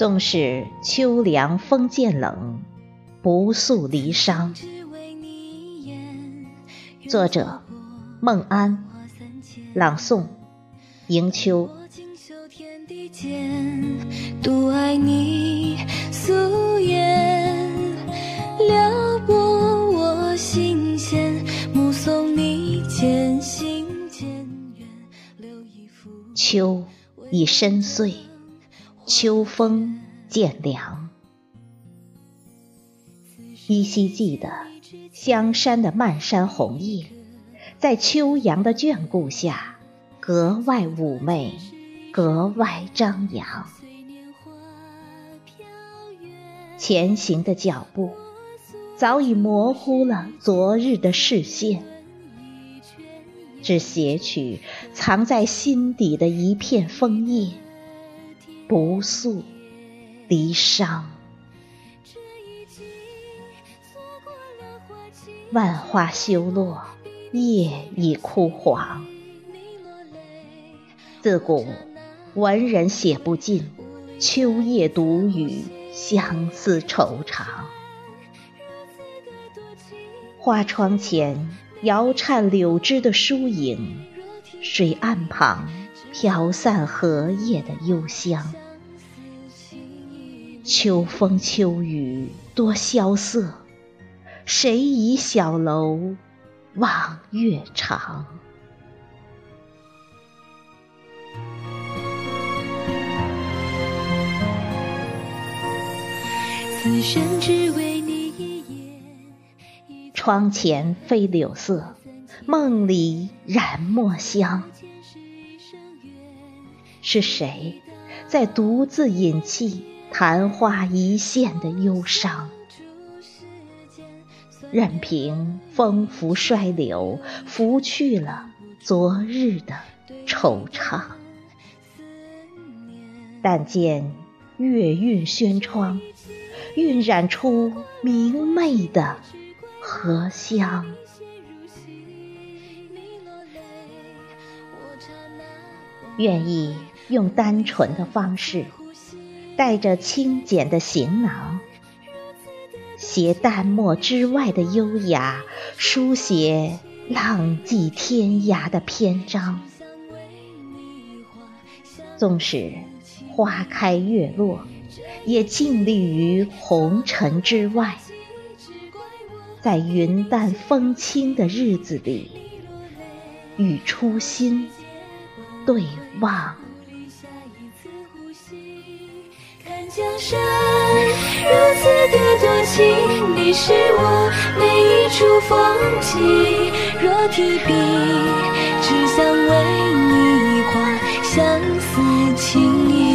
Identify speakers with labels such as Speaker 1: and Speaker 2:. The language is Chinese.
Speaker 1: 纵使秋凉风渐冷，不诉离殇。作者：孟安，朗诵：迎秋。
Speaker 2: 独爱你素颜，撩拨我心弦，目送你渐行渐远。
Speaker 1: 秋已深邃，秋风渐凉，依稀记得香山的漫山红叶，在秋阳的眷顾下，格外妩媚。格外张扬，前行的脚步早已模糊了昨日的视线，只携取藏在心底的一片枫叶，不诉离殇。万花羞落，叶已枯黄，自古。文人写不尽秋夜独语相思愁长，花窗前摇颤柳枝的疏影，水岸旁飘散荷叶的幽香。秋风秋雨多萧瑟，谁倚小楼望月长？此生只为你一眼。窗前飞柳色，梦里染墨香。是谁在独自饮泣昙花一现的忧伤？任凭风拂衰柳，拂去了昨日的惆怅。但见月晕轩窗。晕染出明媚的荷香。愿意用单纯的方式，带着轻简的行囊，携淡漠之外的优雅，书写浪迹天涯的篇章。纵使花开月落。也静立于红尘之外，在云淡风轻的日子里，与初心对望，下一次呼吸，
Speaker 2: 看江山如此的多情，你是我每一处风景，若提笔，只想为你画相思情意。